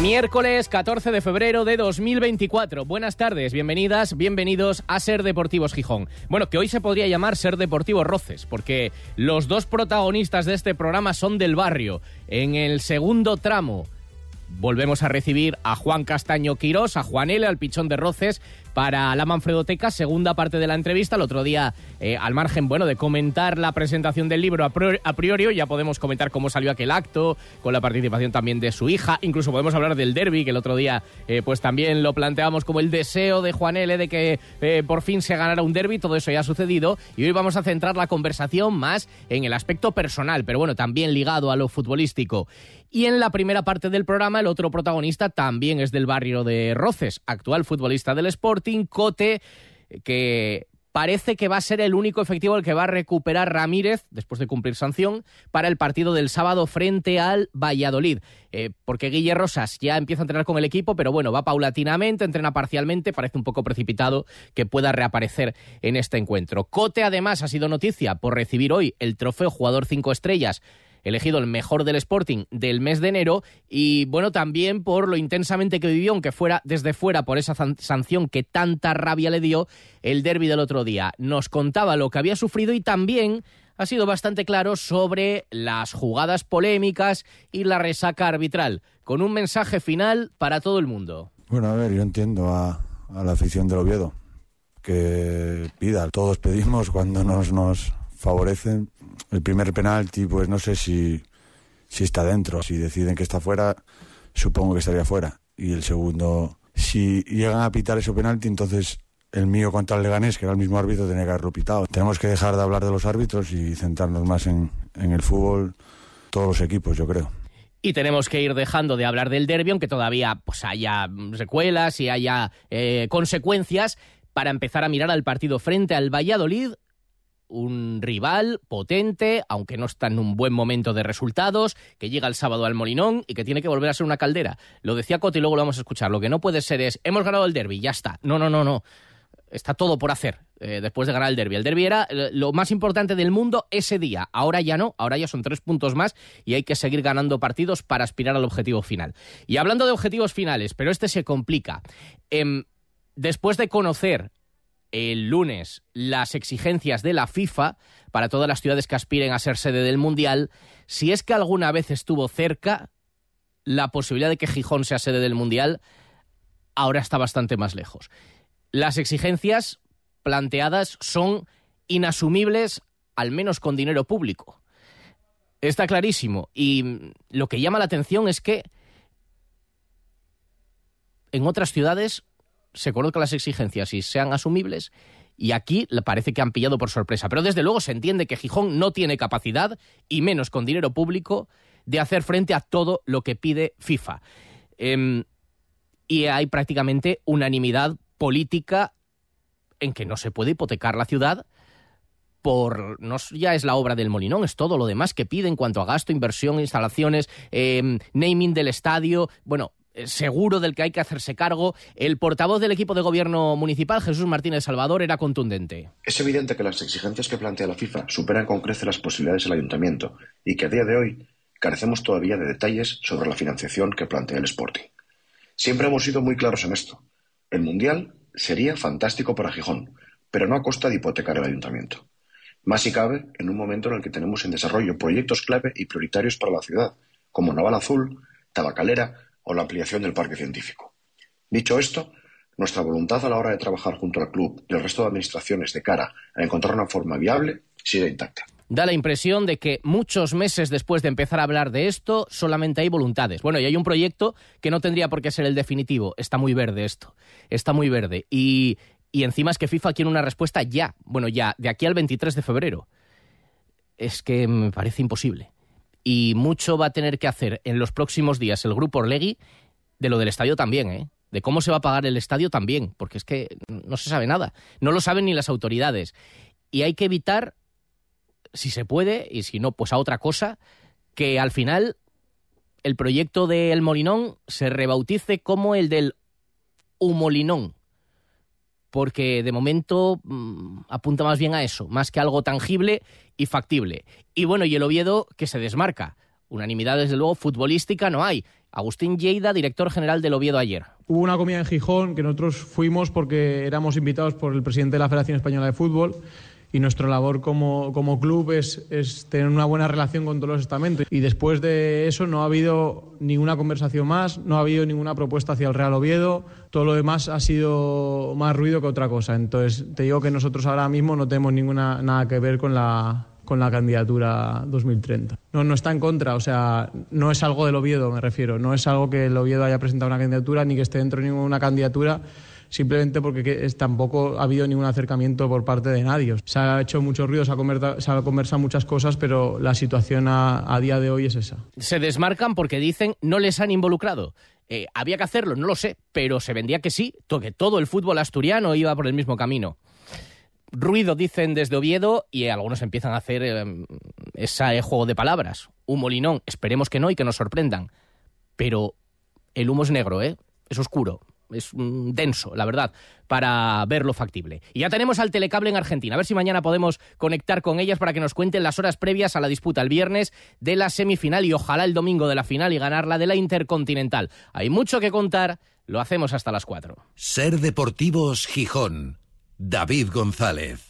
Miércoles 14 de febrero de 2024. Buenas tardes, bienvenidas, bienvenidos a Ser Deportivos Gijón. Bueno, que hoy se podría llamar Ser Deportivos Roces, porque los dos protagonistas de este programa son del barrio. En el segundo tramo volvemos a recibir a Juan Castaño Quirós, a Juan L., al pichón de Roces, para la Manfredoteca, segunda parte de la entrevista. El otro día, eh, al margen, bueno, de comentar la presentación del libro a priori, ya podemos comentar cómo salió aquel acto, con la participación también de su hija. Incluso podemos hablar del derby, que el otro día, eh, pues también lo planteamos como el deseo de Juan L. de que eh, por fin se ganara un derby. Todo eso ya ha sucedido. Y hoy vamos a centrar la conversación más en el aspecto personal, pero bueno, también ligado a lo futbolístico. Y en la primera parte del programa, el otro protagonista también es del barrio de Roces, actual futbolista del Cote, que parece que va a ser el único efectivo el que va a recuperar Ramírez, después de cumplir sanción, para el partido del sábado frente al Valladolid. Eh, porque Guille Rosas ya empieza a entrenar con el equipo, pero bueno, va paulatinamente, entrena parcialmente, parece un poco precipitado que pueda reaparecer en este encuentro. Cote, además, ha sido noticia por recibir hoy el trofeo Jugador 5 Estrellas elegido el mejor del Sporting del mes de enero y bueno, también por lo intensamente que vivió, aunque fuera desde fuera por esa sanción que tanta rabia le dio el derby del otro día. Nos contaba lo que había sufrido y también ha sido bastante claro sobre las jugadas polémicas y la resaca arbitral, con un mensaje final para todo el mundo. Bueno, a ver, yo entiendo a, la afición del Oviedo que pida, todos pedimos cuando nos, nos favorecen. El primer penalti, pues no sé si, si está dentro. Si deciden que está fuera, supongo que estaría fuera. Y el segundo, si llegan a pitar ese penalti, entonces el mío contra el Leganés, que era el mismo árbitro, tenía que haberlo pitado. Tenemos que dejar de hablar de los árbitros y centrarnos más en, en el fútbol, todos los equipos, yo creo. Y tenemos que ir dejando de hablar del derbi, aunque todavía pues, haya secuelas y haya eh, consecuencias, para empezar a mirar al partido frente al Valladolid un rival potente, aunque no está en un buen momento de resultados, que llega el sábado al Molinón y que tiene que volver a ser una caldera. Lo decía Cote y luego lo vamos a escuchar. Lo que no puede ser es, hemos ganado el derby, ya está. No, no, no, no. Está todo por hacer eh, después de ganar el derby. El derby era eh, lo más importante del mundo ese día. Ahora ya no, ahora ya son tres puntos más y hay que seguir ganando partidos para aspirar al objetivo final. Y hablando de objetivos finales, pero este se complica. Em, después de conocer el lunes las exigencias de la FIFA para todas las ciudades que aspiren a ser sede del Mundial, si es que alguna vez estuvo cerca la posibilidad de que Gijón sea sede del Mundial, ahora está bastante más lejos. Las exigencias planteadas son inasumibles, al menos con dinero público. Está clarísimo. Y lo que llama la atención es que en otras ciudades se conozcan las exigencias y sean asumibles. Y aquí parece que han pillado por sorpresa. Pero desde luego se entiende que Gijón no tiene capacidad, y menos con dinero público, de hacer frente a todo lo que pide FIFA. Em, y hay prácticamente unanimidad política en que no se puede hipotecar la ciudad por no ya es la obra del Molinón, es todo lo demás que pide en cuanto a gasto, inversión, instalaciones, em, naming del estadio. Bueno, seguro del que hay que hacerse cargo. El portavoz del equipo de gobierno municipal, Jesús Martínez Salvador, era contundente. Es evidente que las exigencias que plantea la FIFA superan con creces las posibilidades del ayuntamiento y que a día de hoy carecemos todavía de detalles sobre la financiación que plantea el Sporting. Siempre hemos sido muy claros en esto. El Mundial sería fantástico para Gijón, pero no a costa de hipotecar el ayuntamiento. Más si cabe en un momento en el que tenemos en desarrollo proyectos clave y prioritarios para la ciudad, como Naval Azul, Tabacalera o la ampliación del parque científico. Dicho esto, nuestra voluntad a la hora de trabajar junto al club y el resto de administraciones de cara a encontrar una forma viable sigue intacta. Da la impresión de que muchos meses después de empezar a hablar de esto, solamente hay voluntades. Bueno, y hay un proyecto que no tendría por qué ser el definitivo. Está muy verde esto. Está muy verde. Y, y encima es que FIFA quiere una respuesta ya. Bueno, ya, de aquí al 23 de febrero. Es que me parece imposible y mucho va a tener que hacer en los próximos días el grupo Orlegui de lo del estadio también, ¿eh? De cómo se va a pagar el estadio también, porque es que no se sabe nada. No lo saben ni las autoridades. Y hay que evitar si se puede, y si no, pues a otra cosa, que al final el proyecto del Molinón se rebautice como el del Humolinón. Porque de momento mm, apunta más bien a eso, más que algo tangible y factible. Y bueno, y el Oviedo que se desmarca. Unanimidad, desde luego, futbolística no hay. Agustín Lleida, director general del Oviedo ayer. Hubo una comida en Gijón que nosotros fuimos porque éramos invitados por el presidente de la Federación Española de Fútbol y nuestra labor como, como club es, es, tener una buena relación con todos los estamentos. Y después de eso no ha habido ninguna conversación más, no ha habido ninguna propuesta hacia el Real Oviedo, todo lo demás ha sido más ruido que otra cosa. Entonces te digo que nosotros ahora mismo no tenemos ninguna, nada que ver con la, con la candidatura 2030. No, no está en contra, o sea, no es algo del Oviedo, me refiero. No es algo que el Oviedo haya presentado una candidatura ni que esté dentro de ninguna candidatura simplemente porque tampoco ha habido ningún acercamiento por parte de nadie. Se ha hecho mucho ruido, se ha, se ha conversado muchas cosas, pero la situación a, día de hoy es esa. Se desmarcan porque dicen no les han involucrado. Eh, había que hacerlo, no lo sé, pero se vendía que sí, que todo el fútbol asturiano iba por el mismo camino. Ruido dicen desde Oviedo y algunos empiezan a hacer eh, ese juego de palabras. Un molinón, esperemos que no y que nos sorprendan. Pero el humo es negro, ¿eh? Es oscuro, es denso, la verdad, para verlo factible. Y ya tenemos al Telecable en Argentina. A ver si mañana podemos conectar con ellas para que nos cuenten las horas previas a la disputa el viernes de la semifinal y ojalá el domingo de la final y ganarla de la Intercontinental. Hay mucho que contar, lo hacemos hasta las 4. Ser Deportivos Gijón. David González.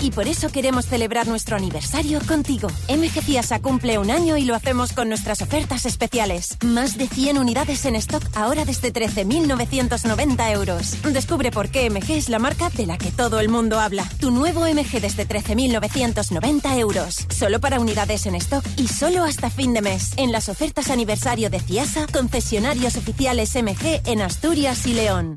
Y por eso queremos celebrar nuestro aniversario contigo. MG Ciasa cumple un año y lo hacemos con nuestras ofertas especiales. Más de 100 unidades en stock ahora desde 13.990 euros. Descubre por qué MG es la marca de la que todo el mundo habla. Tu nuevo MG desde 13.990 euros. Solo para unidades en stock y solo hasta fin de mes. En las ofertas aniversario de Ciasa, concesionarios oficiales MG en Asturias y León.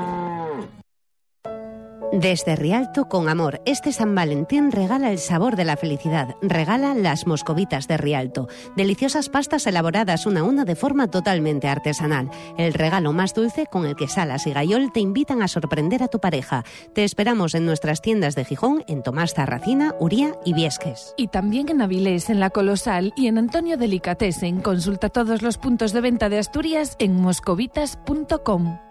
Desde Rialto con amor, este San Valentín regala el sabor de la felicidad. Regala las moscovitas de Rialto, deliciosas pastas elaboradas una a una de forma totalmente artesanal. El regalo más dulce con el que Salas y Gayol te invitan a sorprender a tu pareja. Te esperamos en nuestras tiendas de Gijón, en Tomás Zarracina, Uría y Viesques. Y también en Avilés, en La Colosal y en Antonio Delicatessen. Consulta todos los puntos de venta de Asturias en moscovitas.com.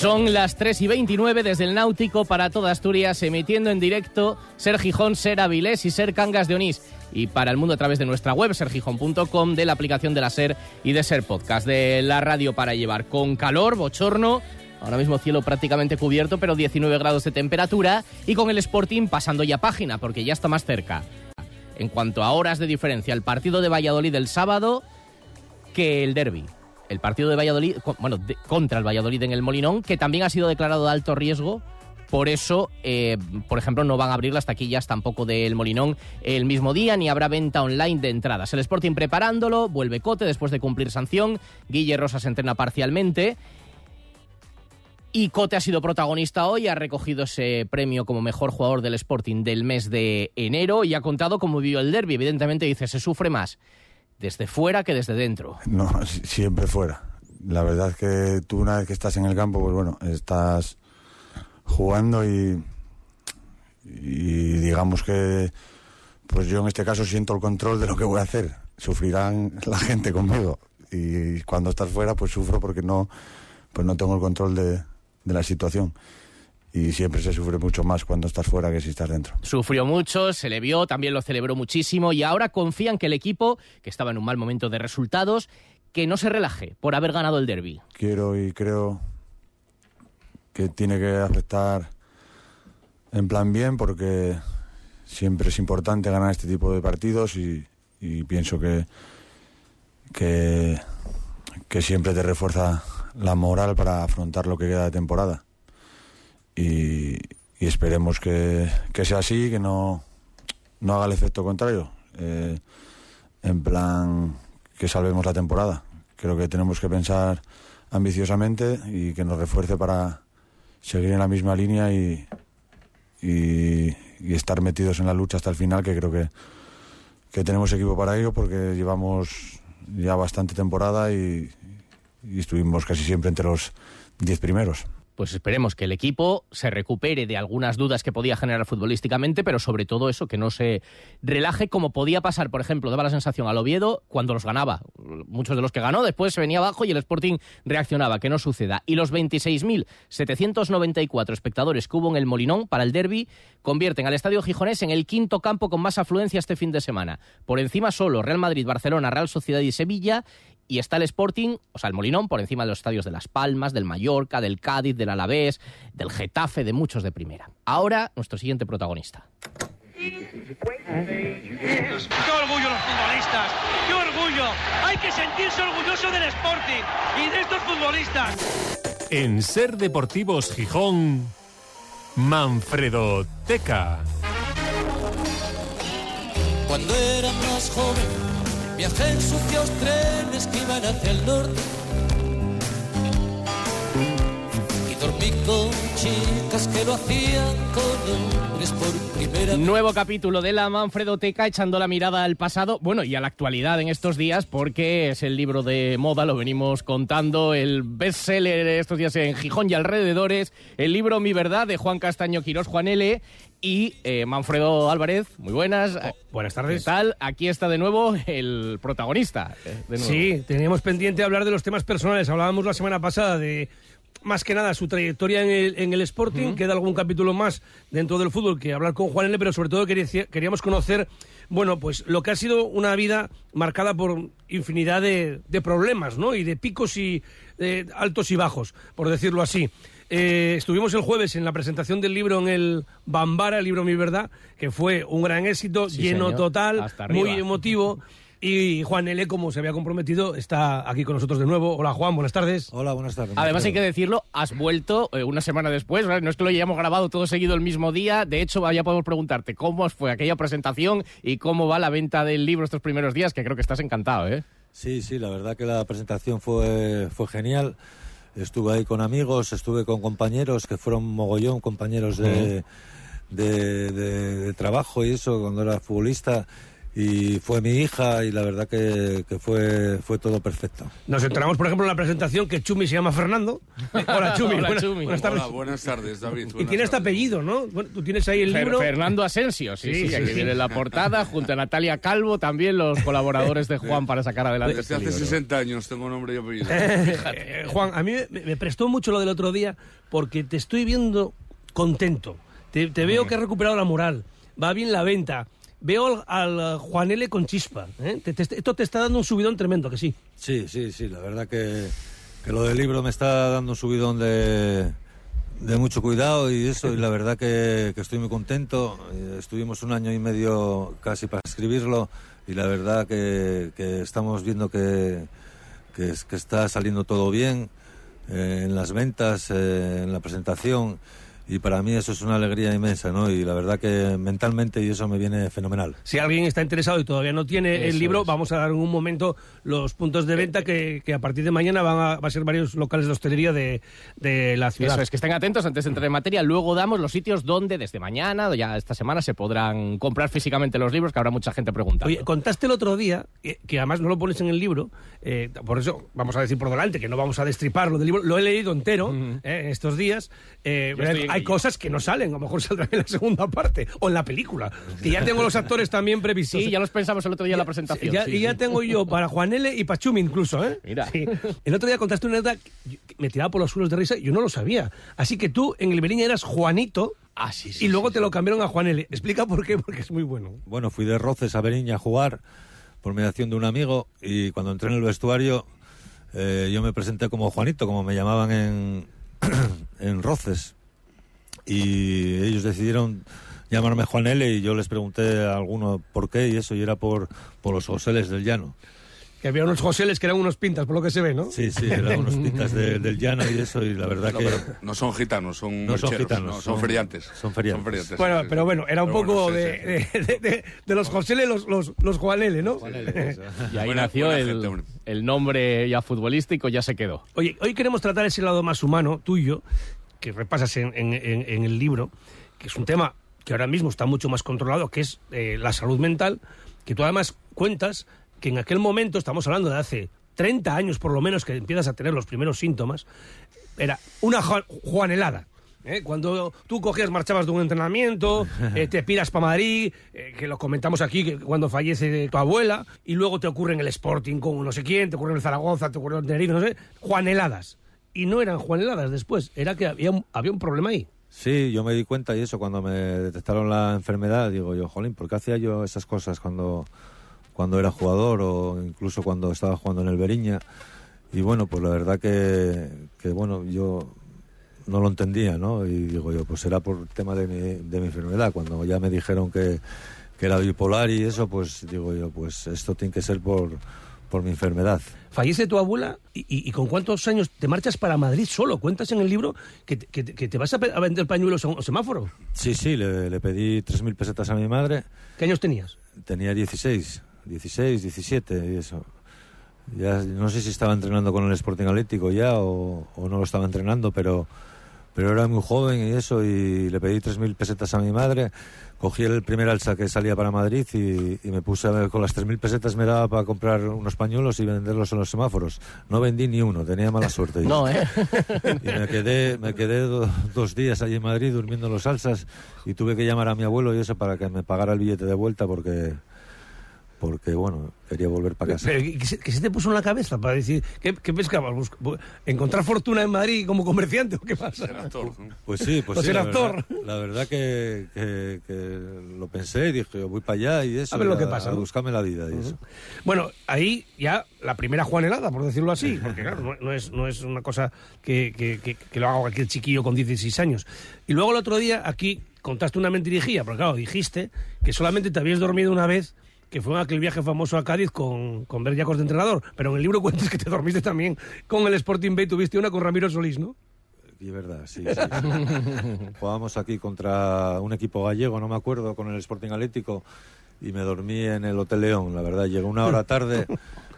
Son las 3 y 29 desde el Náutico para toda Asturias, emitiendo en directo Ser Gijón, Ser Avilés y Ser Cangas de Onís. Y para el mundo a través de nuestra web, sergijón.com, de la aplicación de la Ser y de Ser Podcast, de la radio para llevar con calor, bochorno. Ahora mismo cielo prácticamente cubierto, pero 19 grados de temperatura. Y con el Sporting pasando ya página, porque ya está más cerca. En cuanto a horas de diferencia, el partido de Valladolid el sábado que el derby. El partido de Valladolid, bueno, contra el Valladolid en el Molinón, que también ha sido declarado de alto riesgo. Por eso, eh, por ejemplo, no van a abrir las taquillas tampoco del Molinón el mismo día, ni habrá venta online de entradas. El Sporting preparándolo, vuelve Cote después de cumplir sanción. Guille Rosa se entrena parcialmente. Y Cote ha sido protagonista hoy, ha recogido ese premio como mejor jugador del Sporting del mes de enero y ha contado cómo vivió el derby. Evidentemente dice, se sufre más desde fuera que desde dentro. No, si- siempre fuera. La verdad es que tú una vez que estás en el campo, pues bueno, estás jugando y, y digamos que pues yo en este caso siento el control de lo que voy a hacer. Sufrirán la gente conmigo y cuando estás fuera pues sufro porque no pues no tengo el control de, de la situación y siempre se sufre mucho más cuando estás fuera que si estás dentro. Sufrió mucho, se le vio, también lo celebró muchísimo y ahora confían que el equipo, que estaba en un mal momento de resultados, que no se relaje por haber ganado el derby. quiero y creo que tiene que afectar en plan bien porque siempre es importante ganar este tipo de partidos y, y pienso que, que que siempre te refuerza la moral para afrontar lo que queda de temporada y, esperemos que, que sea así que no no haga el efecto contrario eh, en plan que salvemos la temporada. Creo que tenemos que pensar ambiciosamente y que nos refuerce para seguir en la misma línea y, y, estar metidos en la lucha hasta el final, que creo que, que tenemos equipo para ello porque llevamos ya bastante temporada y, y estuvimos casi siempre entre los diez primeros. Pues esperemos que el equipo se recupere de algunas dudas que podía generar futbolísticamente, pero sobre todo eso, que no se relaje como podía pasar, por ejemplo, daba la sensación al Oviedo cuando los ganaba. Muchos de los que ganó, después se venía abajo y el Sporting reaccionaba, que no suceda. Y los 26.794 espectadores que hubo en el Molinón para el derby convierten al Estadio Gijonés en el quinto campo con más afluencia este fin de semana. Por encima solo Real Madrid, Barcelona, Real Sociedad y Sevilla y está el Sporting, o sea, el Molinón, por encima de los estadios de Las Palmas, del Mallorca, del Cádiz, del Alavés, del Getafe, de muchos de primera. Ahora, nuestro siguiente protagonista. ¡Qué orgullo los futbolistas! ¡Qué orgullo! Hay que sentirse orgulloso del Sporting y de estos futbolistas. En Ser Deportivos Gijón, Manfredo Teca. Cuando era más joven, viajé en sucios trenes que iban hacia el norte. Nuevo capítulo de la Manfredoteca echando la mirada al pasado, bueno, y a la actualidad en estos días, porque es el libro de moda, lo venimos contando, el bestseller estos días en Gijón y alrededores, el libro Mi Verdad de Juan Castaño Quirós, Juan L. y eh, Manfredo Álvarez. Muy buenas. Oh, buenas tardes. ¿Qué tal? Aquí está de nuevo el protagonista. eh, de nuevo. Sí, teníamos pendiente hablar de los temas personales. Hablábamos la semana pasada de más que nada su trayectoria en el, en el Sporting. Queda algún capítulo más dentro del fútbol que hablar con Juan L., pero sobre todo quería- queríamos conocer, bueno, pues lo que ha sido una vida marcada por infinidad de, de problemas, ¿no? Y de picos y eh, altos y bajos, por decirlo así. Eh, estuvimos el jueves en la presentación del libro en el Bambara, el libro Mi Verdad, que fue un gran éxito, Sí, lleno señor. total, muy emotivo. Y Juan L., como se había comprometido, está aquí con nosotros de nuevo. Hola Juan, buenas tardes. Hola, buenas tardes. Además hay que decirlo, has vuelto eh, una semana después, ¿verdad? no es que lo hayamos grabado todo seguido el mismo día, de hecho ya podemos preguntarte cómo fue aquella presentación y cómo va la venta del libro estos primeros días, que creo que estás encantado, ¿eh? Sí, sí, la verdad que la presentación fue, fue genial. Estuve ahí con amigos, estuve con compañeros que fueron mogollón, compañeros de, de, de- de trabajo y eso, cuando era futbolista. Y fue mi hija y la verdad que, que fue, fue todo perfecto. Nos enteramos, por ejemplo, en la presentación que Chumi se llama Fernando. Hola Chumi, Hola, buenas, Chumi. buenas tardes. Hola, buenas tardes, David. Y tiene este apellido, ¿no? Bueno, tú tienes ahí el Fer- libro. Fernando Asensio, sí, sí, Sí, sí, aquí sí. viene la portada, junto a Natalia Calvo, también los colaboradores de Juan para sacar adelante Desde este hace libro. 60 años tengo nombre y apellido. Eh, Juan, a mí me, me prestó mucho lo del otro día porque te estoy viendo contento. Te, te veo que has recuperado la moral. Va bien la venta. Veo al, al Juan L. con chispa. ¿eh? Te- te- esto te está dando un subidón tremendo, que sí. Sí, sí, sí, la verdad que, que lo del libro me está dando un subidón de, de mucho cuidado y eso, y la verdad que, que estoy muy contento. Eh, Estuvimos un año y medio casi para escribirlo y la verdad que, que estamos viendo que, que, que está saliendo todo bien eh, en las ventas, eh, en la presentación y para mí eso es una alegría inmensa, ¿no? Y la verdad que mentalmente y eso me viene fenomenal. Si alguien está interesado y todavía no tiene el Eso libro, es. vamos a dar en un momento los puntos de venta que, que a partir de mañana van a, va a ser varios locales de hostelería de, de la ciudad. Eso es, que estén atentos antes de entrar en materia. Luego damos los sitios donde desde mañana ya esta semana se podrán comprar físicamente los libros, que habrá mucha gente preguntando. Oye, contaste el otro día, que además no lo pones en el libro, eh, por eso vamos a decir por delante que no vamos a destriparlo del libro, lo he leído entero eh, estos días. eh, hay cosas que no salen, a lo mejor saldrán en la segunda parte o en la película. Que ya tengo los actores también previstos. Sí, ya los pensamos el otro día en la presentación. Ya- sí, y ya sí. tengo yo para Juan L. y para Chumi incluso, ¿eh? Mira. Sí. El otro día contaste una anécdota que me tiraba por los suelos de risa y yo no lo sabía. Así que tú en el Beriña eras Juanito Ah, sí, sí, y luego sí, te lo cambiaron a Juan L. Explica por qué, porque es muy bueno. Bueno, fui de Roces a Beriña a jugar por mediación de un amigo y cuando entré en el vestuario eh, yo me presenté como Juanito, como me llamaban en, en Roces. Y ellos decidieron llamarme Juan L y yo les pregunté a alguno por qué y eso, y era por, por los Joseles del Llano. Que había unos Joseles que eran unos pintas, por lo que se ve, ¿no? Sí, sí, eran unos pintas de- del Llano y eso, y la verdad No, que... pero no son gitanos, son No son gitanos, no, son, son- feriantes. son feriantes. Bueno, sí, pero sí. bueno, era un Pero poco bueno, sí, de, sí. de, de- de los Joseles, los, los, los Juan L, ¿no? Y ahí Buena- nació buena el, gente, el nombre ya futbolístico, ya se quedó. Oye, hoy queremos tratar ese lado más humano tuyo, que repasas en, en- en- en el libro, que es un tema que ahora mismo está mucho más controlado, que es eh, la salud mental, que tú además cuentas que en aquel momento, estamos hablando de hace 30 años por lo menos, que empiezas a tener los primeros síntomas, era una ju- juanelada. ¿eh? Cuando tú cogías, marchabas de un entrenamiento, eh, te piras para Madrid, eh, que lo comentamos aquí, que cuando fallece tu abuela, y luego te ocurre en el Sporting con no sé quién, te ocurre en el Zaragoza, te ocurre en Tenerife, no sé, juaneladas. Y no eran juaneladas después, era que había un, había un problema ahí. Sí, yo me di cuenta y eso cuando me detectaron la enfermedad, digo yo, jolín, ¿por qué hacía yo esas cosas cuando, cuando era jugador o incluso cuando estaba jugando en el Beriña? Y bueno, pues la verdad que, que bueno, yo no lo entendía, ¿no? Y digo yo, pues era por tema de mi, de mi enfermedad. Cuando ya me dijeron que, que era bipolar y eso, pues digo yo, pues esto tiene que ser por, por mi enfermedad. Fallece tu abuela y, y- y con cuántos años te marchas para Madrid solo. Cuentas en el libro que, te- que te- que te vas a vender pañuelos a un semáforo. Sí, sí, le, le pedí 3.000 pesetas a mi madre. ¿Qué años tenías? Tenía 16, 16, 17 y eso. Ya no sé si estaba entrenando con el Sporting Atlético ya o, o no lo estaba entrenando, pero, pero era muy joven y eso y le pedí 3.000 pesetas a mi madre. Cogí el primer alza que salía para Madrid y, y me puse a ver, con las 3.000 pesetas me daba para comprar unos pañuelos y venderlos en los semáforos. No vendí ni uno, tenía mala suerte. No, ¿eh? Y me quedé, me quedé do- dos días allí en Madrid durmiendo en los alzas y tuve que llamar a mi abuelo y eso para que me pagara el billete de vuelta porque, porque bueno, quería volver para casa. Pero, ¿qué, se, qué se te puso en la cabeza para decir qué, qué pescabas? ¿Encontrar fortuna en Madrid como comerciante o qué pasa? Pues sí, pues sí. ser la actor. verdad- La verdad, que, que- que lo pensé y dije, voy para allá y eso. A ver lo que pasa, A buscarme la vida y eso. Bueno, ahí ya la primera juanelada, por decirlo así, porque claro, no, no es, no es una cosa que, que- que- que lo haga cualquier chiquillo con 16 años. Y luego el otro día aquí contaste una mentirijilla, porque claro, dijiste que solamente te habías dormido una vez, que fue aquel viaje famoso a Cádiz con, con Berllacos de entrenador, pero en el libro cuentas que te dormiste también con el Sporting Bay, tuviste una con Ramiro Solís, ¿no? Y verdad, sí. Jugábamos aquí contra un equipo gallego, no me acuerdo, con el Sporting Atlético y me dormí en el Hotel León. La verdad, llegué una hora tarde.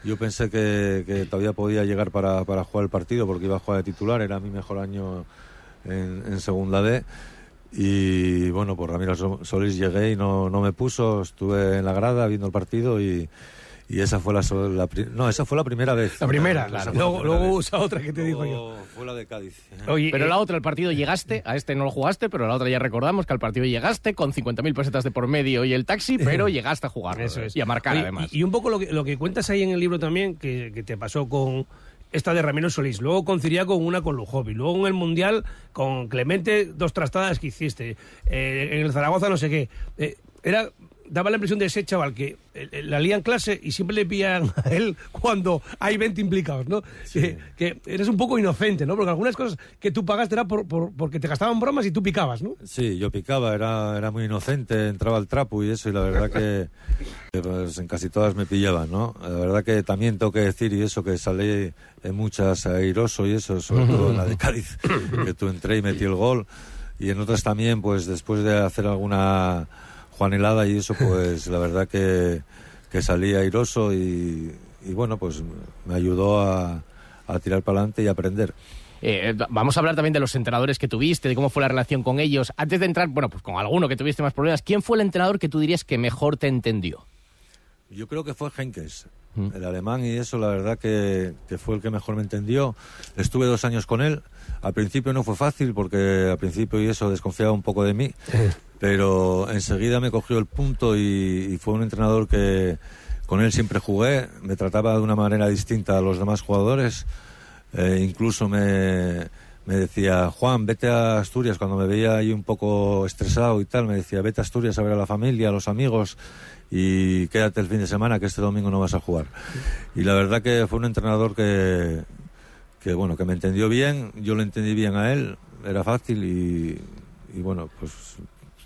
Yo pensé que, que todavía podía llegar para, para jugar el partido porque iba a jugar de titular, era mi mejor año en, en segunda D. Y bueno, por Ramiro Sol- Solís llegué y no, no me puso, estuve en la grada viendo el partido y, y esa fue la, la pri- no, esa fue la primera vez. La primera, la luego, primera luego usa otra que te digo yo. Fue la de Cádiz. Oye, pero eh, la otra, el partido llegaste, a este no lo jugaste, pero la otra ya recordamos que al partido llegaste con 50.000 pesetas de por medio y el taxi, pero llegaste a jugar Eso es. y a marcar Oye, además. Y, y un poco lo que, lo que cuentas ahí en el libro también, que, que te pasó con esta de Ramiro Solís, luego con Ciriaco una con Lujovi, luego en el Mundial con Clemente dos trastadas que hiciste, eh, en el Zaragoza no sé qué. Eh, era daba la impresión de ese chaval que eh, eh, la lía en clase y siempre le pillan a él cuando hay 20 implicados, ¿no? Que, que eres un poco inocente, ¿no? Porque algunas cosas que tú pagaste era por, por- porque te gastaban bromas y tú picabas, ¿no? Sí, yo picaba, era, era muy inocente, entraba al trapo y eso, y la verdad que, que, pues, en casi todas me pillaban, ¿no? La verdad que también tengo que decir, y eso, que salí en muchas airoso y eso, sobre todo en la de Cádiz, que tú entré y metí el gol, y en otras también, pues después de hacer alguna juanelada y eso, pues la verdad que, que salí airoso y, y bueno, pues me ayudó a, a tirar para adelante y aprender. Eh, vamos a hablar también de los entrenadores que tuviste, de cómo fue la relación con ellos. Antes de entrar, bueno, pues con alguno que tuviste más problemas, ¿quién fue el entrenador que tú dirías que mejor te entendió? Yo creo que fue Henkes, el alemán, y eso la verdad que, que fue el que mejor me entendió. Estuve dos años con él. Al principio no fue fácil porque al principio y eso desconfiaba un poco de mí, pero enseguida me cogió el punto y, y fue un entrenador que con él siempre jugué. Me trataba de una manera distinta a los demás jugadores. Eh, incluso me, me decía, Juan, vete a Asturias, cuando me veía ahí un poco estresado y tal, me decía, vete a Asturias a ver a la familia, a los amigos y quédate el fin de semana que este domingo no vas a jugar. Y la verdad que fue un entrenador que, que bueno, que me entendió bien, yo lo entendí bien a él, era fácil y, y bueno, pues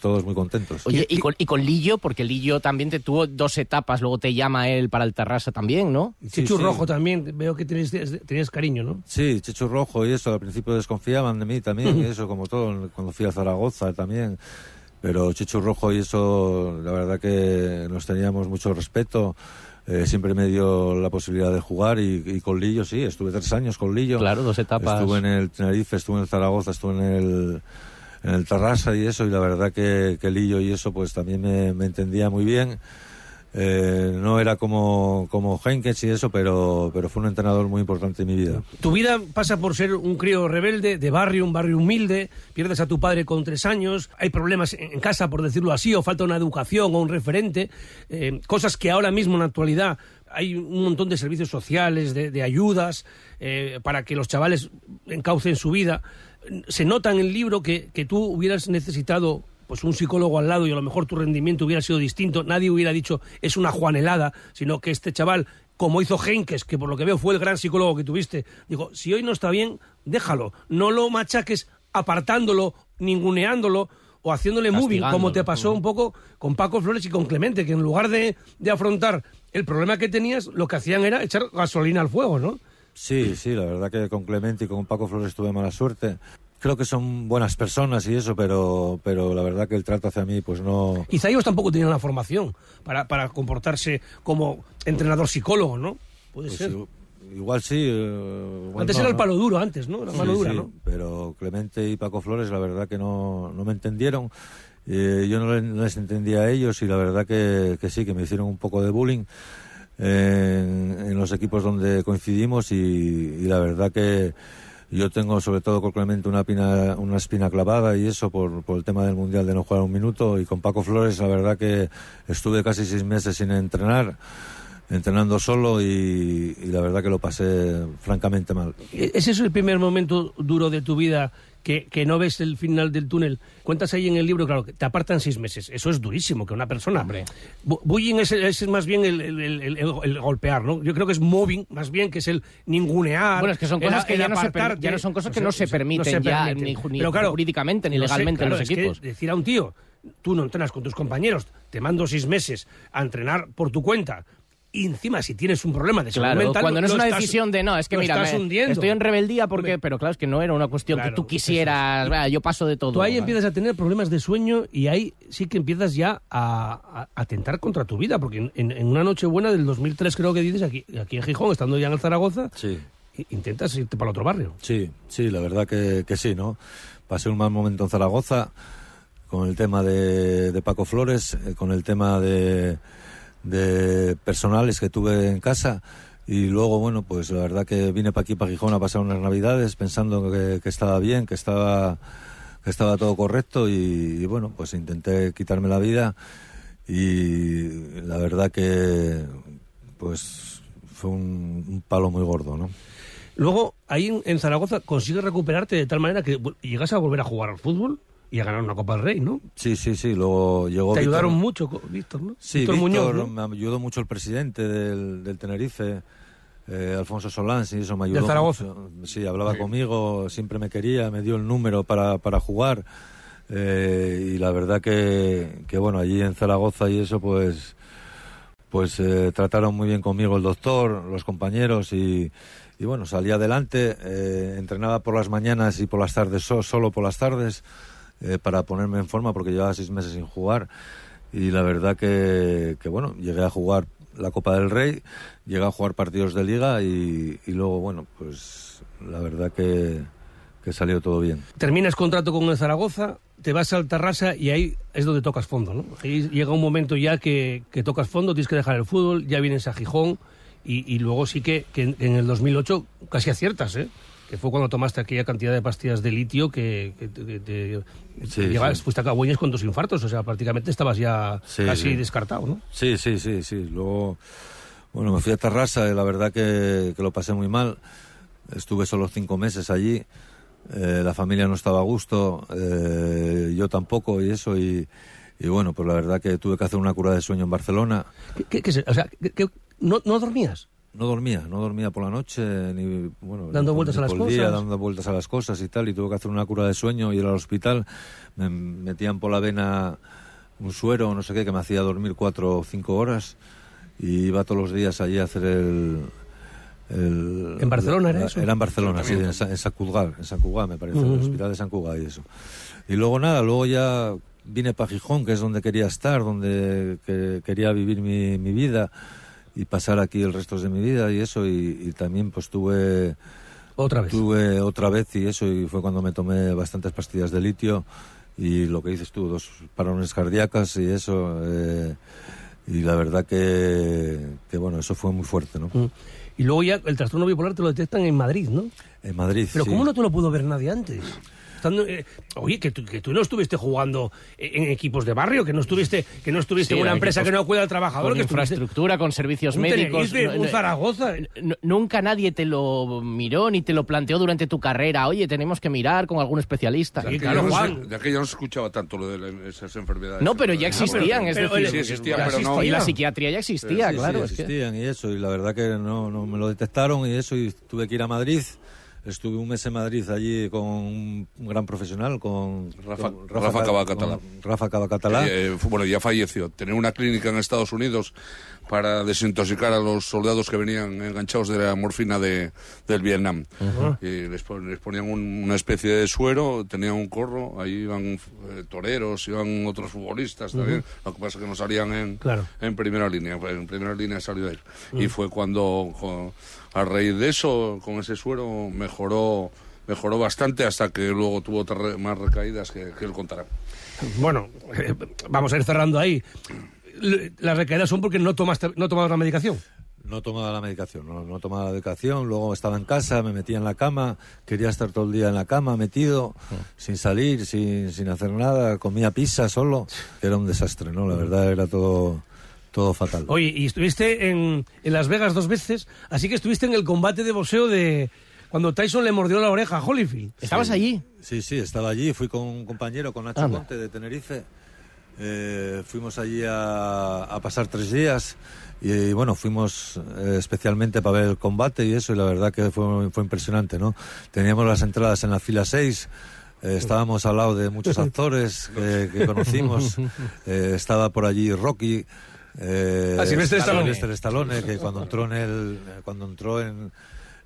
todos muy contentos. Oye, y con, y con Lillo, porque Lillo también te tuvo dos etapas, luego te llama él para el Terrassa también, ¿no? Chichu Rojo también, veo que tenías, tenías cariño, ¿no? Sí, Checho Rojo y eso, al principio desconfiaban de mí también, y eso como todo, cuando fui a Zaragoza también. Pero Checho Rojo y eso, la verdad que nos teníamos mucho respeto. eh, siempre me dio la posibilidad de jugar y, y con Lillo sí, estuve tres años con Lillo. Claro, dos etapas. Estuve en el Tenerife, estuve en el Zaragoza, estuve en el, en el Tarrasa y eso, y la verdad que, que Lillo y eso pues también me, entendía muy bien. Eh, no era como, como Henkes y eso, pero, pero fue un entrenador muy importante en mi vida. Tu vida pasa por ser un crío rebelde, de barrio, un barrio humilde, pierdes a tu padre con tres años, hay problemas en casa, por decirlo así, o falta una educación o un referente, eh, cosas que ahora mismo en la actualidad hay un montón de servicios sociales, de, de ayudas, eh, para que los chavales encaucen su vida. Se nota en el libro que, que tú hubieras necesitado pues un psicólogo al lado y a lo mejor tu rendimiento hubiera sido distinto, nadie hubiera dicho es una juanelada, sino que este chaval, como hizo Henkes, que por lo que veo fue el gran psicólogo que tuviste, dijo, si hoy no está bien, déjalo, no lo machaques apartándolo, ninguneándolo o haciéndole moving, como te pasó un poco con Paco Flores y con Clemente, que en lugar de, de afrontar el problema que tenías, lo que hacían era echar gasolina al fuego, ¿no? Sí, sí, la verdad que con Clemente y con Paco Flores tuve mala suerte. Creo que son buenas personas y eso, pero, pero la verdad que el trato hacia mí, pues no. Quizá ellos tampoco tenían la formación para, para comportarse como entrenador psicólogo, ¿no? Puede pues ser. Igual sí. eh, igual Antes no, era el palo duro, antes, ¿no? La Sí, mano dura, sí, ¿no? Pero Clemente y Paco Flores, la verdad que no, no me entendieron. Eh, yo no les, no les entendía a ellos y la verdad que, que sí, que me hicieron un poco de bullying en, en los equipos donde coincidimos y, y la verdad que yo tengo sobre todo con Clemente una, pina- una espina clavada y eso por, por el tema del Mundial de no jugar un minuto y con Paco Flores la verdad que estuve casi seis meses sin entrenar entrenando solo y, y la verdad que lo pasé francamente mal. ¿Es eso el primer momento duro de tu vida que, que no ves el final del túnel? Cuentas ahí en el libro, claro, que te apartan seis meses. Eso es durísimo, que una persona... Bu- Bullying es, es más bien el, el- el- el- el golpear, ¿no? Yo creo que es mobbing, más bien, que es el ningunear. Bueno, es que son cosas que ya no se per- ya no son cosas que no se permiten ya, ni ju- ni Pero claro, jurídicamente, ni no sé, legalmente en los que equipos. decir a un tío, tú no entrenas con tus compañeros, te mando seis meses a entrenar por tu cuenta, y encima si tienes un problema de salud Claro, mental... cuando no es una estás- decisión de no, es que mira, estás me- hundiendo. estoy en rebeldía porque, pero claro, es que no era una cuestión que tú quisieras, "Va, yo paso de todo. Tú ahí empiezas a tener problemas de sueño y ahí sí que empiezas ya a, atentar contra tu vida, porque en, en- en una noche buena del 2003 creo que dices, aquí, aquí en Gijón, estando ya en el Zaragoza, Sí. intentas irte para el otro barrio. Sí, sí, la verdad que, que sí, ¿no? Pasé un mal momento en Zaragoza con el tema de, de Paco Flores, eh, con el tema de, de personales que tuve en casa y luego, bueno, pues la verdad que vine para aquí, para Gijón, a pasar unas navidades pensando que, estaba bien, que estaba, que estaba todo correcto y, bueno, pues intenté quitarme la vida y la verdad que pues fue un, un palo muy gordo, ¿no? Luego, ahí en, Zaragoza consigues recuperarte de tal manera que llegas a volver a jugar al fútbol. Y a ganar una Copa del Rey, ¿no? Sí, sí, sí. Luego llegó. Te Víctor- ayudaron mucho, Víctor, ¿no? Sí, Víctor Víctor, Muñoz, ¿no? me ayudó mucho el presidente del, del Tenerife, eh, Alfonso Solán, sí, eso me ayudó. Del Zaragoza. mucho. Sí, hablaba conmigo, siempre me quería, me dio el número para, para jugar. eh, y la verdad que, que, bueno, allí en Zaragoza y eso, pues, pues eh, trataron muy bien conmigo el doctor, los compañeros y, y bueno, salí adelante, eh, entrenaba por las mañanas y por las tardes, so- solo por las tardes, eh, para ponerme en forma porque llevaba seis meses sin jugar y la verdad que, bueno, llegué a jugar la Copa del Rey, llegué a jugar partidos de liga y, luego, bueno, pues la verdad que, que salió todo bien. Terminas contrato con Zaragoza, te vas al Tarrasa y ahí es donde tocas fondo, ¿no? Llega un momento ya que, que tocas fondo, tienes que dejar el fútbol, ya vienes a Gijón y, luego sí que, que en, en el 2008 casi aciertas, ¿eh? Que fue cuando tomaste aquella cantidad de pastillas de litio que, que te- que te- Sí, llegabas- sí. fuiste a Cagüeñes con dos infartos, o sea, prácticamente estabas ya Sí, casi descartado, ¿no? Sí, sí, sí, sí. Luego, bueno, me fui a Tarrasa y la verdad que, que lo pasé muy mal. Estuve solo cinco meses allí. Eh, la familia no estaba a gusto, eh, yo tampoco y eso. Y, y bueno, pues la verdad que tuve que hacer una cura de sueño en Barcelona. ¿Qué, qué- o sea, no, ¿no dormías? No dormía, no dormía por la noche, ni bueno, Dando ni vueltas ni a las por el día, cosas. dando vueltas a las cosas y tal, y tuve que hacer una cura de sueño, ir al hospital, me metían por la vena un suero, no sé qué, que me hacía dormir cuatro o cinco horas, y iba todos los días allí a hacer el... el- ¿En Barcelona era eso? Era en Barcelona, sí, en, Sa- en San Cugat, en San Cugat me parece, el hospital de San Cugat y eso. Y luego nada, luego ya vine para Gijón, que es donde quería estar, donde que- quería vivir mi, mi vida y pasar aquí el resto de mi vida y eso y, y también pues tuve otra vez tuve otra vez y eso y fue cuando me tomé bastantes pastillas de litio y lo que dices tú dos parones cardíacas y eso eh, y la verdad que, que bueno eso fue muy fuerte no Mm. Y luego ya el trastorno bipolar te lo detectan en Madrid, ¿no? en Madrid Pero sí. ¿cómo no te lo pudo ver nadie antes? Estando, eh, oye, que tú, que tú no estuviste jugando en equipos de barrio, que no estuviste, que no estuviste Sí, en una empresa equipos que no cuida al trabajador, con que infraestructura, con servicios un médicos. Tenerife, No- un Zaragoza. nunca nadie te lo miró ni te lo planteó durante tu carrera. Oye, tenemos que mirar con algún especialista. De aquella, no se, de aquella no se escuchaba tanto lo de la- esas enfermedades. No, pero ya existían, es Pero- decir, sí existían, pero no. Y la psiquiatría ya existía, Sí, claro. sí, es que- existían y eso, y la verdad que no, no me lo detectaron y eso, y tuve que ir a Madrid. Estuve un mes en Madrid allí con un gran profesional, con Rafa, con Rafa, Rafa Cavacatalá. Eh, eh, fue- bueno, ya falleció. Tenía una clínica en Estados Unidos para desintoxicar a los soldados que venían enganchados de la morfina de, del Vietnam. Y les, les ponían un- una especie de suero, tenían un corro, ahí iban eh, toreros, iban otros futbolistas también. Lo que pasa es que no salían en, Claro. en primera línea. pues, En primera línea salió él. Mm. Y fue cuando, a raíz de eso, con ese suero, mejoró mejoró bastante hasta que luego tuvo más recaídas que, que él contará. Bueno, eh, vamos a ir cerrando ahí. Las recaídas son porque no tomaste, no tomabas la medicación. No tomaba la medicación, no, no tomaba la medicación, luego estaba en casa, me metía en la cama, quería estar todo el día en la cama, metido, sin salir, sin, sin hacer nada, comía pizza solo, era un desastre, ¿no? La verdad era todo, todo fatal. Oye, y estuviste en, en Las Vegas dos veces, así que estuviste en el combate de boxeo de cuando Tyson le mordió la oreja a Holyfield. ¿Estabas Sí. allí? Sí, sí, estaba allí, fui con un compañero, con Nacho Anda. Conte de Tenerife. Eh, fuimos allí a, a pasar tres días y, bueno, fuimos eh, especialmente para ver el combate y eso, y la verdad que fue, fue impresionante, ¿no? Teníamos las entradas en la fila 6. eh, estábamos al lado de muchos actores que, que conocimos. eh, estaba por allí Rocky. Eh, Ah, Sylvester Stallone. Stallone, que cuando entró en el, cuando entró en,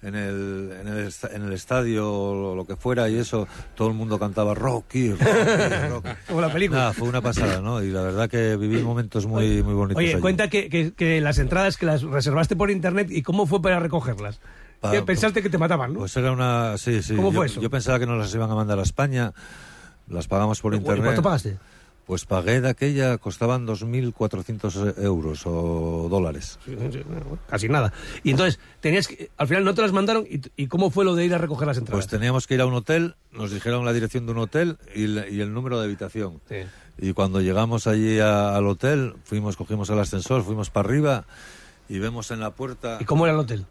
en el, en el, en el estadio o lo que fuera y eso, todo el mundo cantaba Rocky, Rocky, Rocky. Como la película. Nada, fue una pasada, ¿no? Y la verdad que viví momentos muy, muy bonitos. Oye, allí. cuenta que, que- que las entradas que las reservaste por internet y cómo fue para recogerlas. Pa- pensaste que te mataban, ¿no? Pues era una... Sí, sí. ¿Cómo yo, fue eso? Yo pensaba que nos las iban a mandar a España, las pagamos por ¿Y internet. cuánto pagaste? Pues pagué de aquella, costaban 2.400 euros o dólares. Casi nada. Y entonces, tenías que, al final no te las mandaron. ¿Y, y cómo fue lo de ir a recoger las entradas? Pues teníamos que ir a un hotel, nos dijeron la dirección de un hotel y, la- y el número de habitación. Sí. Y cuando llegamos allí a- al hotel, fuimos, cogimos el ascensor, fuimos para arriba y vemos en la puerta... ¿Y cómo era el hotel?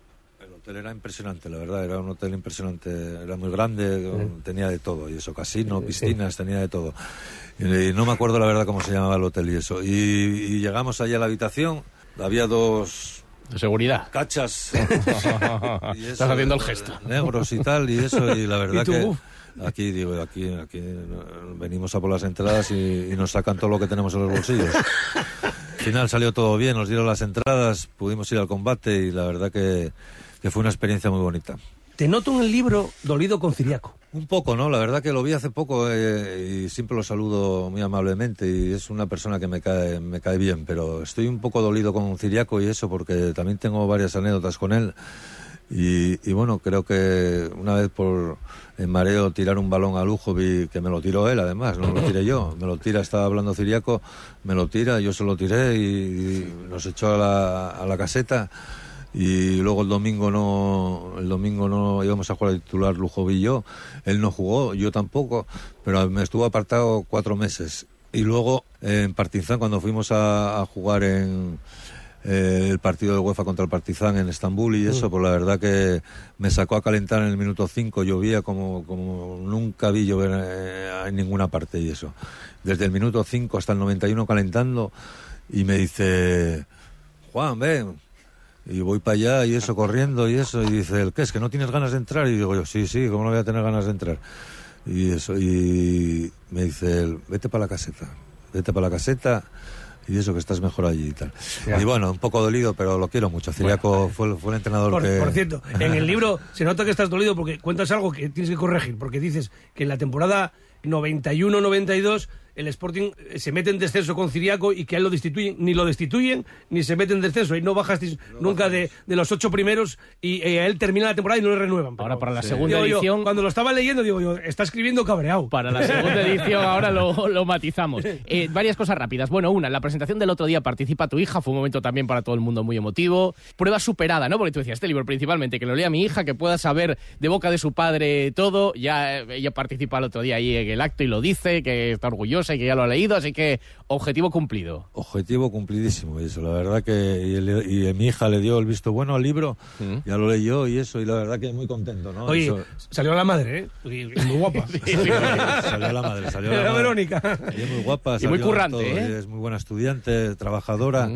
Era impresionante, la verdad, era un hotel impresionante, era muy grande, con- tenía de todo, y eso, casino, piscinas, tenía de todo. Y, no me acuerdo la verdad cómo se llamaba el hotel y eso. Y, y llegamos allá a la habitación, había dos... De seguridad. Cachas. y eso, Estás haciendo el gesto. Negros y tal, y eso, y la verdad ¿Y tú? que... Aquí, digo, aquí, aquí eh, venimos a por las entradas y, y nos sacan todo lo que tenemos en los bolsillos. Al final salió todo bien, nos dieron las entradas, pudimos ir al combate y la verdad que, que fue una experiencia muy bonita. Te noto en el libro dolido con Ciriaco. Un poco, ¿no? La verdad que lo vi hace poco eh, y siempre lo saludo muy amablemente y es una persona que me cae, me cae bien, pero estoy un poco dolido con Ciriaco y eso porque también tengo varias anécdotas con él y, y bueno, creo que una vez por en mareo tirar un balón a lujo que me lo tiró él además, no lo tiré yo, me lo tira, estaba hablando Ciriaco, me lo tira, yo se lo tiré y, nos echó a la, a la caseta. Y luego el domingo no el domingo no íbamos a jugar de titular Lujo y yo. Él no jugó yo tampoco pero me estuvo apartado cuatro meses. Y luego en Partizan cuando fuimos a, a jugar en eh, el partido de UEFA contra el Partizan en Estambul y eso, pues la verdad que me sacó a calentar en el minuto 5, llovía como, como nunca vi llover eh, en ninguna parte y eso. Desde el minuto 5 hasta el 91 calentando y me dice, Juan, ven. Y voy para allá y eso corriendo y eso. Y dice, ¿el qué es? ¿Que no tienes ganas de entrar? Y digo yo, sí, sí, ¿cómo no voy a tener ganas de entrar? Y eso, y me dice él, vete para la caseta, vete para la caseta y eso que estás mejor allí y tal. Ya. Y bueno, un poco dolido, pero lo quiero mucho. Ciriaco fue, fue el entrenador Por, que... por cierto, en el libro se nota que estás dolido porque cuentas algo que tienes que corregir, porque dices que en la temporada 91-92 el Sporting eh, se mete en descenso con Ciriaco y que a él lo destituyen, ni lo destituyen, ni se mete en descenso. Y no bajasteis nunca de, de los ocho primeros y eh, a él termina la temporada y no le renuevan. Ahora para la segunda Digo yo, edición- cuando lo estaba leyendo, digo yo, está escribiendo cabreado. Para la segunda edición ahora lo, lo matizamos. Eh, varias cosas rápidas. Bueno, una, en la presentación del otro día participa tu hija, fue un momento también para todo el mundo muy emotivo. Prueba superada, ¿no? Porque tú decías, este libro principalmente, que lo lea mi hija, que pueda saber de boca de su padre todo. Ya ella participa el otro día ahí en el acto y lo dice, que está orgullosa que ya lo ha leído, así que objetivo cumplido. Objetivo cumplidísimo y eso, la verdad que y, el- y mi hija le dio el visto bueno al libro, ya lo leyó y eso, y la verdad que muy contento, ¿no? Oye, Eso- salió la madre, ¿eh? Muy guapa. salió la madre, salió la Era madre. Verónica. Y es muy guapa, Y muy salió currante, todo, ¿eh? y Es muy buena estudiante, trabajadora.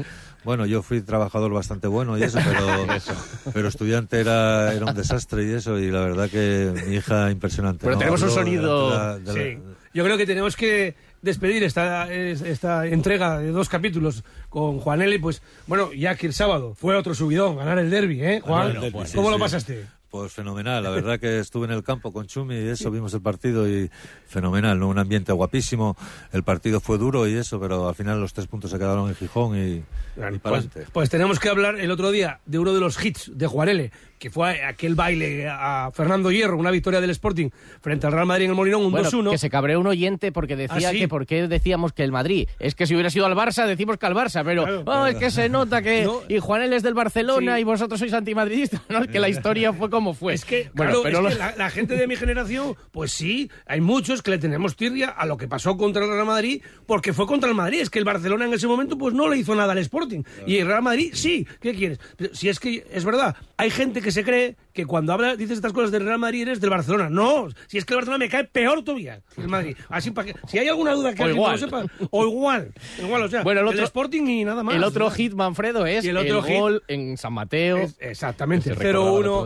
Bueno, yo fui trabajador bastante bueno y eso, pero, pero estudiante era, era un desastre y eso, y la verdad que mi hija impresionante. Pero ¿no? tenemos un sonido- delante de la- de la- Sí. Yo creo que tenemos que despedir esta, es- esta entrega de dos capítulos con Juan Eli, pues bueno, ya que el sábado fue otro subidón, ganar el derby, ¿eh, Juan? Bueno, pues, sí, ¿Cómo lo pasaste? Pues fenomenal, la verdad que estuve en el campo con Chumi y eso, vimos el partido y fenomenal, ¿no? un ambiente guapísimo, el partido fue duro y eso, pero al final los tres puntos se quedaron en Gijón y, y para Pues, pues tenemos que hablar el otro día de uno de los hits de Juan L, que fue aquel baile a Fernando Hierro, una victoria del Sporting frente al Real Madrid en el Molinón, un Bueno, 2-1. que se cabreó un oyente porque decía ¿Ah, sí? que por qué decíamos que el Madrid. Es que si hubiera sido al Barça, decimos que al Barça, pero Claro. "Oh, es que se nota que No. y Juanel es del Barcelona Sí. y vosotros sois antimadridistas, ¿no? Es que la historia fue como fue. Es que, bueno, claro, pero es lo- que la, la gente de mi generación, pues sí, hay muchos que le tenemos tirria a lo que pasó contra el Real Madrid, porque fue contra el Madrid. Es que el Barcelona en ese momento, pues no le hizo nada al Sporting. Y el Real Madrid, sí, ¿qué quieres? Pero si es que es verdad, hay gente que se cree que cuando habla, dices estas cosas del Real Madrid eres del Barcelona. No, si es que el Barcelona me cae peor todavía que el Madrid. Así para que, si hay alguna duda que O alguien igual. no lo sepa, o igual, igual, o sea, Bueno, el Sporting y nada más. el otro hit, Manfredo, es el, el otro hit- gol en San Mateo. Es- exactamente, que el se recordaba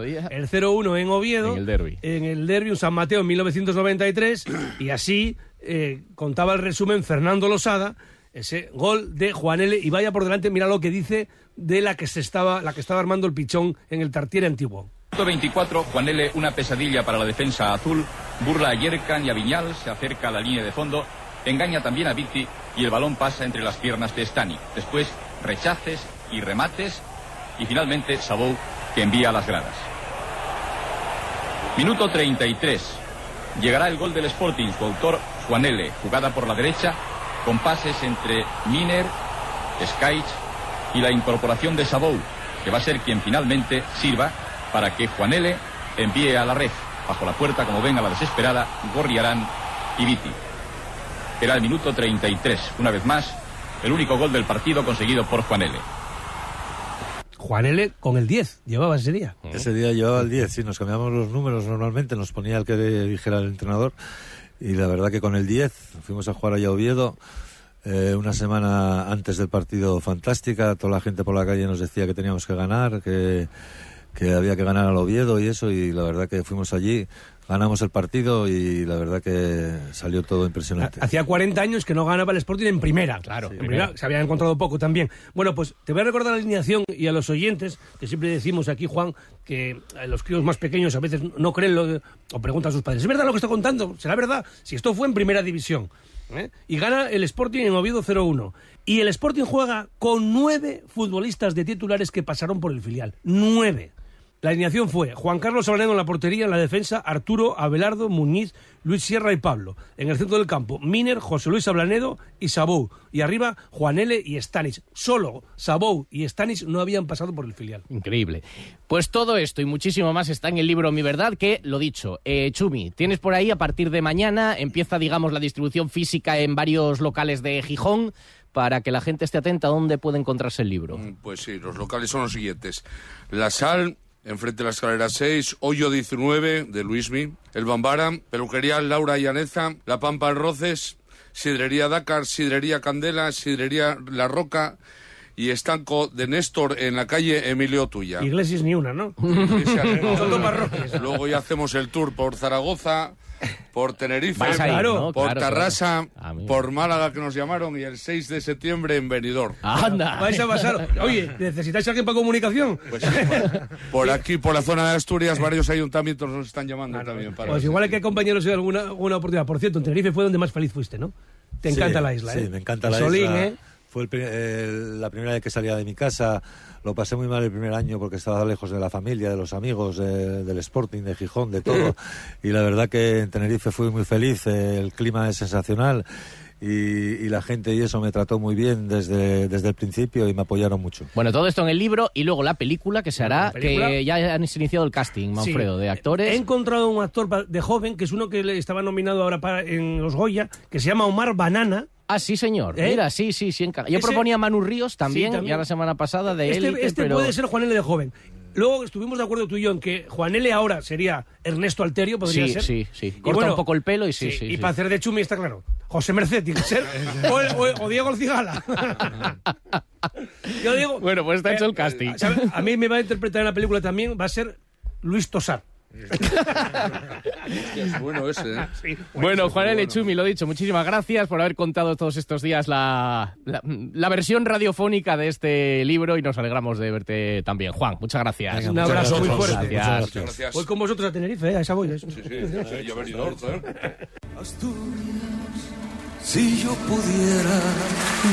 el 0-1 otro día. el 0-1 en Oviedo. En el derbi. En el derbi, un San Mateo en 1993. y así eh, contaba el resumen Fernando Losada, ese gol de Juan L. Y vaya por delante, mira lo que dice de la que se estaba, la que estaba armando el pichón en el Tartiere antiguo. Minuto 24, Juan L., una pesadilla para la defensa azul, burla a Yerkan y a Viñal, se acerca a la línea de fondo, engaña también a Viti y el balón pasa entre las piernas de Stani. Después, rechaces y remates y finalmente Sabou que envía a las gradas. Minuto 33. Llegará el gol del Sporting, su autor Juan L., jugada por la derecha, con pases entre Miner, Skaich y la incorporación de Sabou, que va a ser quien finalmente sirva para que Juan L. envíe a la red, bajo la puerta, como ven a la desesperada, Gorriarán y Viti. Era el minuto 33, una vez más, el único gol del partido conseguido por Juan L. Juan L. con el 10 llevaba ese día. Ese día llevaba el 10, sí, nos cambiamos los números normalmente, nos ponía el que dijera el entrenador. Y la verdad que con el 10 fuimos a jugar allá a Oviedo. eh, una semana antes del partido fantástica, toda la gente por la calle nos decía que teníamos que ganar, que, que había que ganar al Oviedo y eso, y la verdad que fuimos allí, ganamos el partido y la verdad que salió todo impresionante. Hacía 40 años que no ganaba el Sporting en primera. Claro. en primera se había encontrado poco también. Bueno, pues te voy a recordar la alineación y a los oyentes, que siempre decimos aquí, Juan, que a los críos más pequeños a veces no creen lo que- o preguntan a sus padres. ¿Es verdad lo que está contando? ¿Será verdad? Si esto fue en primera división. ¿eh? Y gana el Sporting en Oviedo 0-1. Y el Sporting juega con nueve futbolistas de titulares que pasaron por el filial. Nueve. La alineación fue Juan Carlos Ablanedo en la portería, en la defensa Arturo, Abelardo, Muñiz, Luis Sierra y Pablo. En el centro del campo, Miner, José Luis Ablanedo y Sabou. Y arriba, Juan L. y Stanis. Solo Sabou y Stanis no habían pasado por el filial. Increíble. Pues todo esto y muchísimo más está en el libro Mi Verdad, que lo dicho, eh, Chumi, tienes por ahí a partir de mañana, empieza, digamos, la distribución física en varios locales de Gijón para que la gente esté atenta a dónde puede encontrarse el libro. Pues sí, los locales son los siguientes. La Sal, enfrente de la escalera 6, Hoyo 19 de Luismi, El Bambara, Peluquería Laura Llaneza, La Pampa Roces, Sidrería Dakar, Sidrería Candela, Sidrería La Roca y Estanco de Néstor en la calle Emilio Tuya. Iglesias ni una, ¿no? Iglesias. Luego ya hacemos el tour por Zaragoza, por Tenerife, ahí, ¿no? por Claro, Tarrasa, claro. Por Málaga que nos llamaron y el 6 de septiembre en Benidorm. Anda. Vais a pasar. Oye, ¿necesitáis alguien para comunicación? Pues sí, por, por aquí, por la zona de Asturias, varios ayuntamientos nos están llamando también. Para Pues igual hay que compañeros de alguna, alguna oportunidad. Por cierto, en Tenerife fue donde más feliz fuiste, ¿no? Te Sí, encanta la isla, sí, ¿eh? me encanta la Solín, isla. ¿eh? Fue el el- la primera vez que salía de mi casa. Lo pasé muy mal el primer año porque estaba lejos de la familia, de los amigos, de- del Sporting, de Gijón, de todo. y la verdad que en Tenerife fui muy feliz. El clima es sensacional. Y, y la gente y eso me trató muy bien desde, desde el principio y me apoyaron mucho. Bueno, todo esto en el libro y luego la película que se hará, que ya han iniciado el casting, Manfredo, Sí. de actores. He encontrado un actor de joven, que es uno que le estaba nominado ahora para, en los Goya, que se llama Omar Banana. Ah, sí, señor. ¿Eh? Mira, sí, sí, sí. encaja. Yo Ese- proponía a Manu Ríos también, Sí, también. ya la semana pasada de este Élite, este pero... puede ser Juan L. de joven. Luego estuvimos de acuerdo tú y yo en que Juan L. ahora sería Ernesto Alterio, podría Sí, ser. sí, sí. Corta un poco el pelo y sí, sí, Y sí. para hacer de Chumi está claro. José Merced tiene que ser. o, el- o el- o Diego El Cigala. yo digo. Bueno, pues está hecho el casting. ¿sabe? A mí me va a interpretar en la película también, va a ser Luis Tosar. Es bueno ese, ¿eh? Bueno, Juan L. Chumi, lo dicho, muchísimas gracias por haber contado todos estos días la, la, la versión radiofónica de este libro y nos alegramos de verte también. Juan, muchas gracias. Un abrazo muy fuerte. Gracias. Muchas gracias. Voy con vosotros a Tenerife, ¿eh? a esa voy. ¿eh? Sí, sí, sí, y a Benidorm, ¿eh? Si yo pudiera.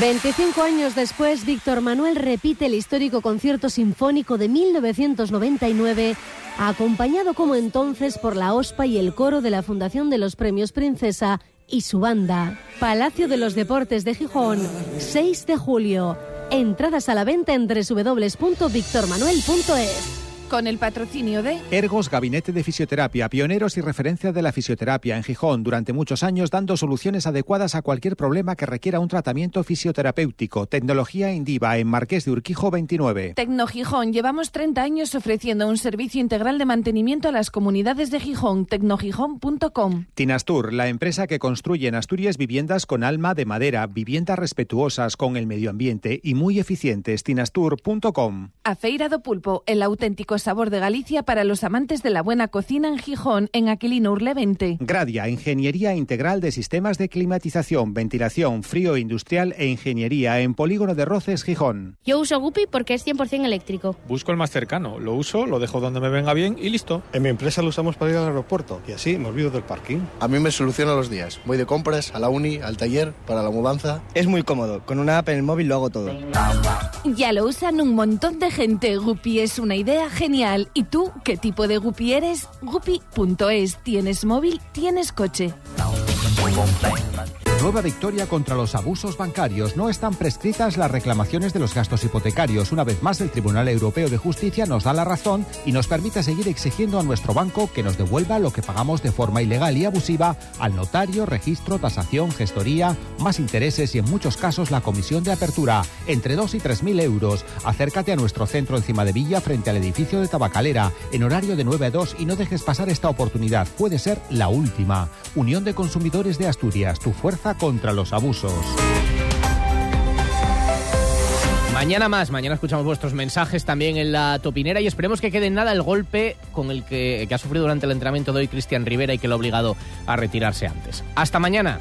25 años después, Víctor Manuel repite el histórico concierto sinfónico de 1999, acompañado como entonces por la OSPA y el coro de la Fundación de los Premios Princesa y su banda. Palacio de los Deportes de Gijón, 6 de julio. Entradas a la venta en www.victormanuel.es. Con el patrocinio de Ergos Gabinete de Fisioterapia, pioneros y referencia de la fisioterapia en Gijón, durante muchos años dando soluciones adecuadas a cualquier problema que requiera un tratamiento fisioterapéutico. Tecnología Indiva en Marqués de Urquijo 29. Tecno Gijón. Llevamos 30 años ofreciendo un servicio integral de mantenimiento a las comunidades de Gijón. Tecnogijón.com. Tinastur, la empresa que construye en Asturias viviendas con alma de madera, viviendas respetuosas con el medio ambiente y muy eficientes. Tinastur.com. A Feira do Pulpo, el auténtico sabor de Galicia para los amantes de la buena cocina en Gijón, en Aquilino Urle 20. Gradia, Ingeniería Integral de Sistemas de Climatización, Ventilación, Frío Industrial e Ingeniería en Polígono de Roces, Gijón. Yo uso Guppy porque es 100% eléctrico. Busco el más cercano, lo uso, lo dejo donde me venga bien y listo. En mi empresa lo usamos para ir al aeropuerto y así me olvido del parking. A mí me soluciona los días. Voy de compras, a la uni, al taller, para la mudanza. Es muy cómodo, con una app en el móvil lo hago todo. Ya lo usan un montón de gente. Guppy es una idea genial. ¿Y tú qué tipo de Guppy eres? Guppy.es. ¿Tienes móvil? ¿Tienes coche? Nueva victoria contra los abusos bancarios. No están prescritas las reclamaciones de los gastos hipotecarios. Una vez más, el Tribunal Europeo de Justicia nos da la razón y nos permite seguir exigiendo a nuestro banco que nos devuelva lo que pagamos de forma ilegal y abusiva al notario, registro, tasación, gestoría, más intereses y en muchos casos la comisión de apertura, entre 2 y 3 mil euros. Acércate a nuestro centro encima de Villa frente al edificio de Tabacalera, en horario de 9 a 2 y no dejes pasar esta oportunidad. Puede ser la última. Unión de Consumidores de Asturias, tu fuerza contra los abusos. Mañana más, mañana escuchamos vuestros mensajes también en la topinera y esperemos que quede en nada el golpe con el que, que ha sufrido durante el entrenamiento de hoy Cristian Rivera y que lo ha obligado a retirarse antes. Hasta mañana.